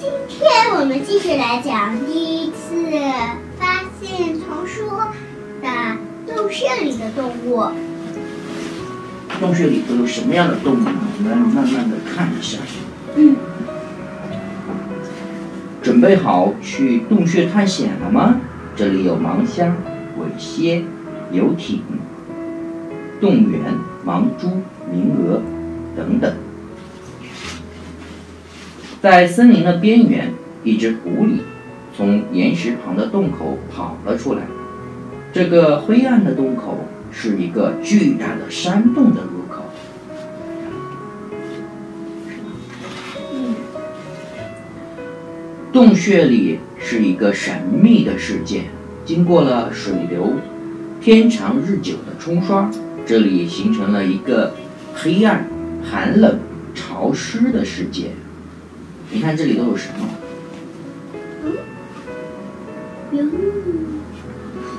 今天我们继续来讲第一次发现丛书的洞穴里的动物。洞穴里都有什么样的动物呢？我们慢慢的看一下。嗯，准备好去洞穴探险了吗？这里有盲虾、尾蝎、游艇、动员、盲蛛、鸣鹅等等。在森林的边缘，一只狐狸从岩石旁的洞口跑了出来。这个灰暗的洞口是一个巨大的山洞的入口。洞穴里是一个神秘的世界，经过了水流天长日久的冲刷，这里形成了一个黑暗、寒冷、潮湿的世界。你看这里都有什么？嗯哟，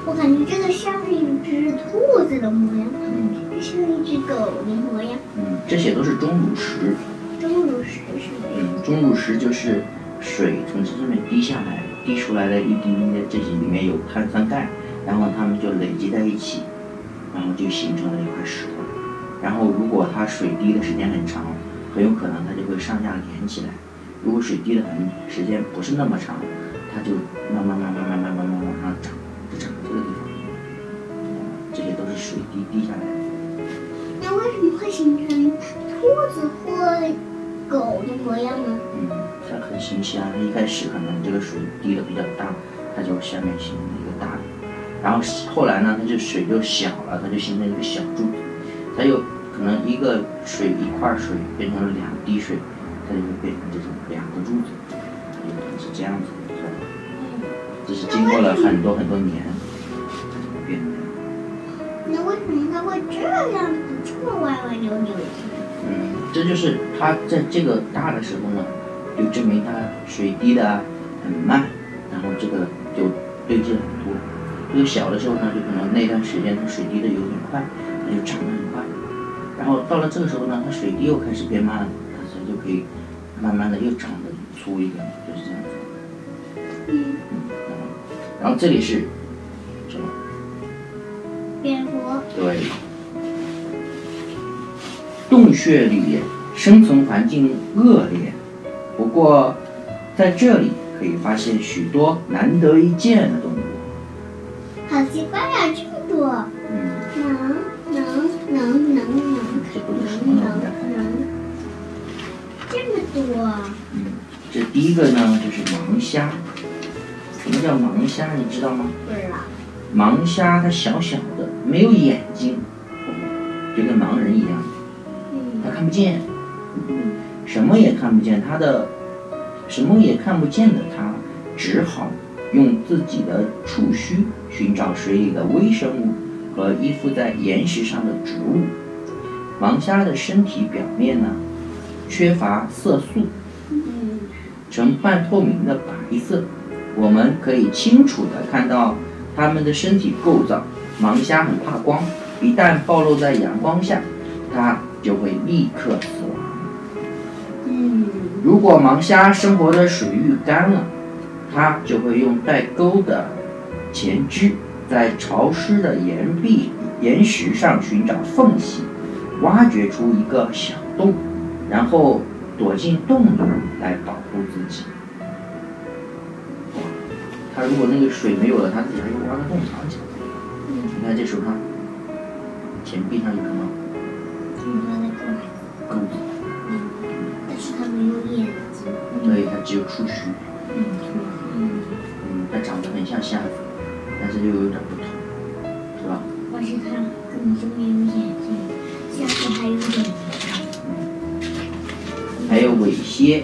我感觉这个像是一只兔子的模样，嗯这像一只狗的模样。嗯，这些都是钟乳石。钟乳石是的。嗯，钟乳石就是水从这上面滴下来，滴出来的一滴滴的，这些里面有碳酸钙，然后它们就累积在一起，然后就形成了一块石头。然后如果它水滴的时间很长，很有可能它就会上下连起来。如果水滴的很时间不是那么长，它就慢慢慢慢慢慢慢慢往上涨，就长到这个地方。这些都是水滴滴下来的。那为什么会形成兔子或狗的模样呢？嗯，它很神奇啊！它一开始可能这个水滴的比较大，它就下面形成一个大的，然后后来呢，它就水就小了，它就形成一个小柱子，它又可能一个水一块水变成了两滴水，它就会变成这种两个柱子，它有可能是这样子的，是吧？这是经过了很多很多年才这么变。那为什么它会这样子这么歪歪扭扭的？嗯，这就是它在这个大的时候呢，就证明它水滴的很慢，然后这个就堆积了很多。这个小的时候呢，就可能那段时间它水滴的有点快，它就长得很快。然后到了这个时候呢，它水滴又开始变慢了，它它就可以慢慢的又长得粗一点，就是这样子。嗯，嗯，然后这里是什么？蝙蝠。对，洞穴里生存环境恶劣，不过在这里可以发现许多难得一见的动物。好奇怪呀、这么多！嗯，这第一个呢就是盲虾。什么叫盲虾？你知道吗？不知道。盲虾它小小的，没有眼睛，就跟盲人一样，它嗯看不见。嗯什么也看不见，它的什么也看不见的它，只好用自己的触须寻找水里的微生物和依附在岩石上的植物。盲虾的身体表面呢，缺乏色素，嗯呈半透明的白色，我们可以清楚地看到它们的身体构造。盲虾很怕光，一旦暴露在阳光下，它就会立刻死亡。嗯如果盲虾生活的水域干了，它就会用带钩的前肢在潮湿的岩壁、岩石上寻找缝隙，挖掘出一个小洞，然后躲进洞里来保护自己。哇，它如果那个水没有了，它自己还会挖个洞藏起来。嗯，你看这手上、前臂上有什么很多的狗，钩子？嗯，但是它没有眼睛。对它只有触须。嗯嗯，嗯，它长得很像虾子，但是又有点不同，是吧？但是它根本就没有眼睛，下次还有眼睛。蝎，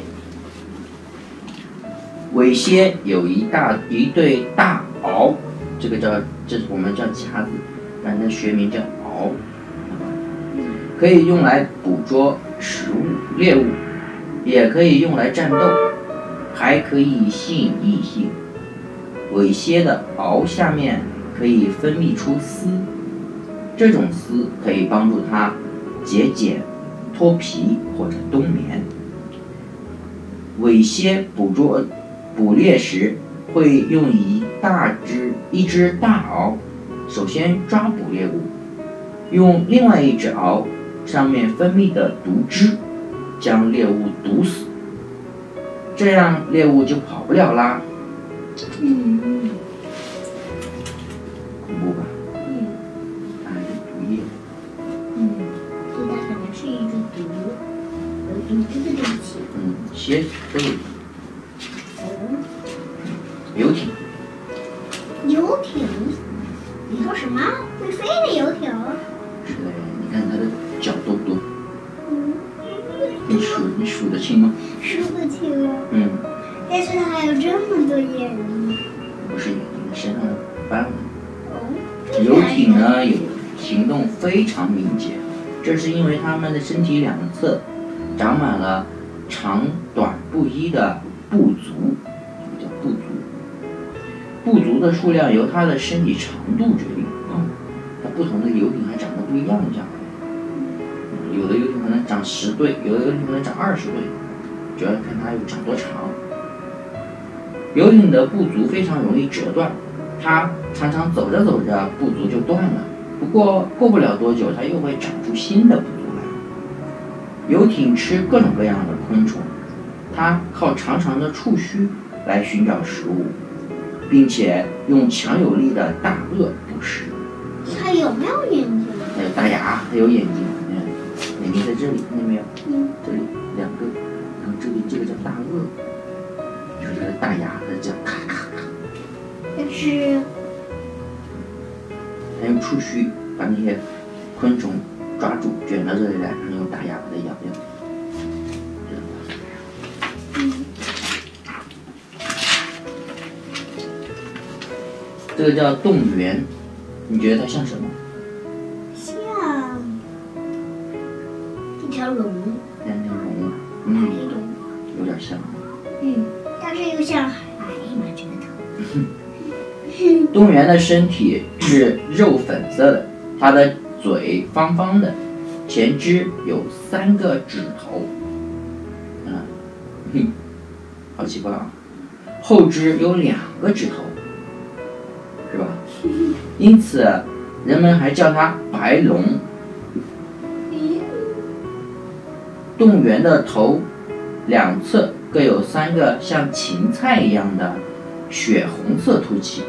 尾蝎有一大一对大螯，这个叫这我们叫夹子，但它学名叫螯，可以用来捕捉食物猎物，也可以用来战斗，还可以吸引异性。尾蝎的螯下面可以分泌出丝，这种丝可以帮助它节俭、脱皮或者冬眠。尾蝎捕捉捕猎时，会用一大只一只大螯，首先抓捕猎物，用另外一只螯上面分泌的毒汁将猎物毒死，这样猎物就跑不了啦。嗯恐怖吧？嗯它还是毒液。嗯，所以它可能是一只毒，有毒汁的。嗯，蝎子都有。哦，游艇，游艇？你说什么？会飞的游艇？是的，你看它的脚多不多？嗯，你数你数得清吗？数不清啊。嗯，但是它还有这么多眼睛。不是眼睛，身上的斑纹。哦，游艇呢有行动非常敏捷，这是因为它们的身体两侧长满了长短不一的步足，这个叫步足。的数量由它的身体长度决定。嗯，它不同的游艇还长得不一样，这样。嗯有的游艇可能长十对，有的游艇可能长二十对，主要看它有长多长。游艇的步足非常容易折断，它常常走着走着步足就断了，不过过不了多久，它又会长出新的步足来。游艇吃各种各样的昆虫，它靠长长的触须来寻找食物，并且用强有力的大颚捕食。它有没有眼睛？还有大牙，还有眼睛，你看，眼睛在这里，看见没有？嗯，这里两个，然后这里这个叫大颚，就是它的大牙，它叫咔咔咔。但是它用触须把那些昆虫抓住，卷到这里来，然后用大牙把它咬掉。这个叫动员，你觉得它像什么？像一条龙，像条龙啊，海。有点像。嗯，但是又像海马觉得。动员的身体是肉粉色的，它的嘴方方的，前肢有三个指头，嗯，哼，好奇怪啊！后肢有两个指头，是吧？因此，人们还叫它白龙。嗯动物园的头两侧各有三个像芹菜一样的血红色凸起，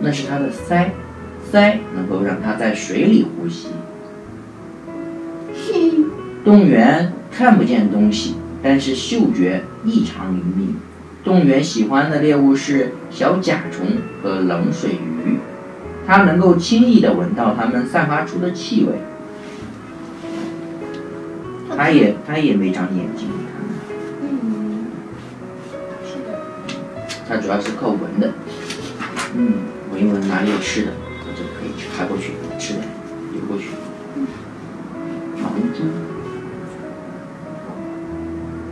那是它的鳃，鳃能够让它在水里呼吸。动物园看不见东西，但是嗅觉异常灵敏。动物园喜欢的猎物是小甲虫和冷水鱼，它能够轻易地闻到它们散发出的气味。它也它也没长眼睛，你看看。嗯，是的。它主要是靠闻的，嗯，闻一闻哪里有吃的，可以爬过去吃的，游过去。盲猪，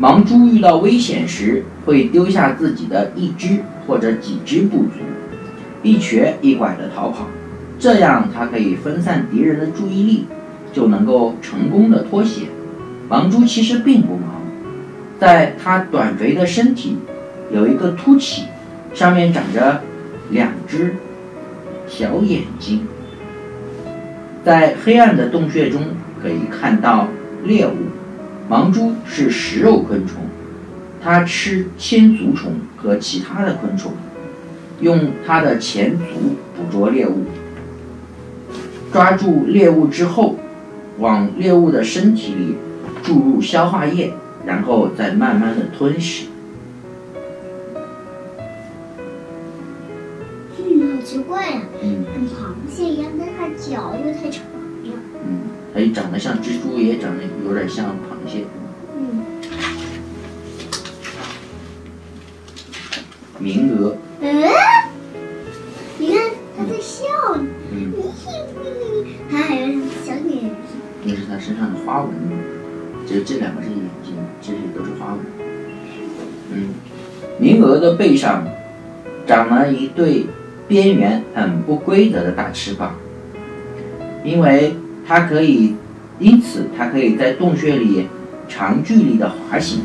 盲猪遇到危险时会丢下自己的一只或者几只步足，一瘸一拐的逃跑，这样它可以分散敌人的注意力，就能够成功的脱险。盲猪其实并不盲，在它短肥的身体有一个凸起，上面长着两只小眼睛。在黑暗的洞穴中可以看到猎物。盲蛛是食肉昆虫，它吃千足虫和其他的昆虫，用它的前足捕捉猎物。抓住猎物之后，往猎物的身体里注入消化液，然后再慢慢的吞食。螃蟹一样，但它脚又太长了。嗯，它也长得像蜘蛛，也长得有点像螃蟹。嗯，名额，嗯，你看它在笑，嗯，它还有小眼睛。那是它身上的花纹。这这两个是眼睛，这些都是花纹。嗯，名额的背上长了一对边缘很不规则的大翅膀，因为它可以，因此它可以在洞穴里长距离的滑行。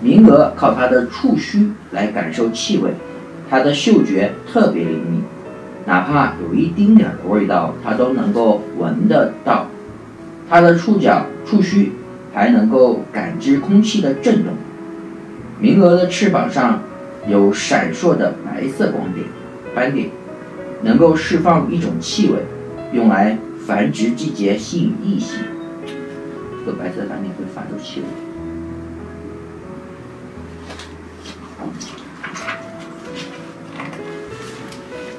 名额靠它的触须来感受气味，它的嗅觉特别灵敏，哪怕有一丁点儿的味道，它都能够闻得到。它的触角、触须还能够感知空气的震动。名额的翅膀上有闪烁的白色光点斑点，能够释放一种气味，用来繁殖季节吸引异性。这个白色斑点会发出气味。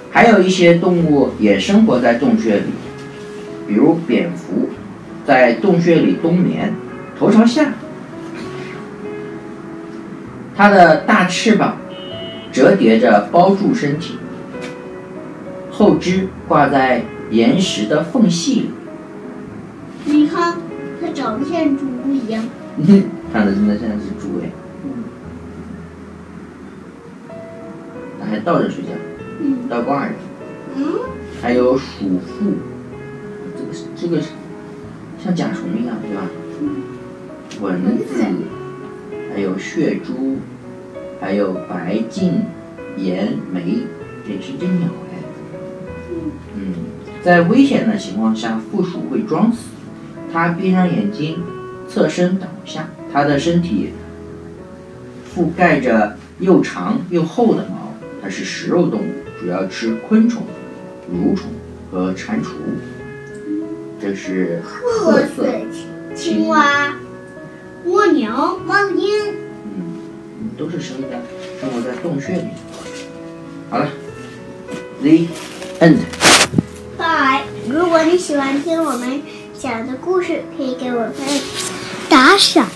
还有一些动物也生活在洞穴里，比如蝙蝠，在洞穴里冬眠，头朝下，它的大翅膀折叠着包住身体，后肢挂在岩石的缝隙里。你看，它长得像猪一样。看的真的像只猪哎，它还倒着睡觉，嗯倒挂着。嗯，还有鼠妇，这个是这个是像甲虫一样，对吧？蚊子，还有血蛛，还有白颈岩梅，这是只鸟哎。嗯，在危险的情况下，负鼠会装死，它闭上眼睛，侧身倒下，它的身体覆盖着又长又厚的毛，它是食肉动物，主要吃昆虫。蠕虫和蟾蜍，这是褐褐色色。青蛙、蜗牛、猫鹰。都是生在，生活在洞穴里。好了，The end。Bye！如果你喜欢听我们讲的故事，可以给我们打赏。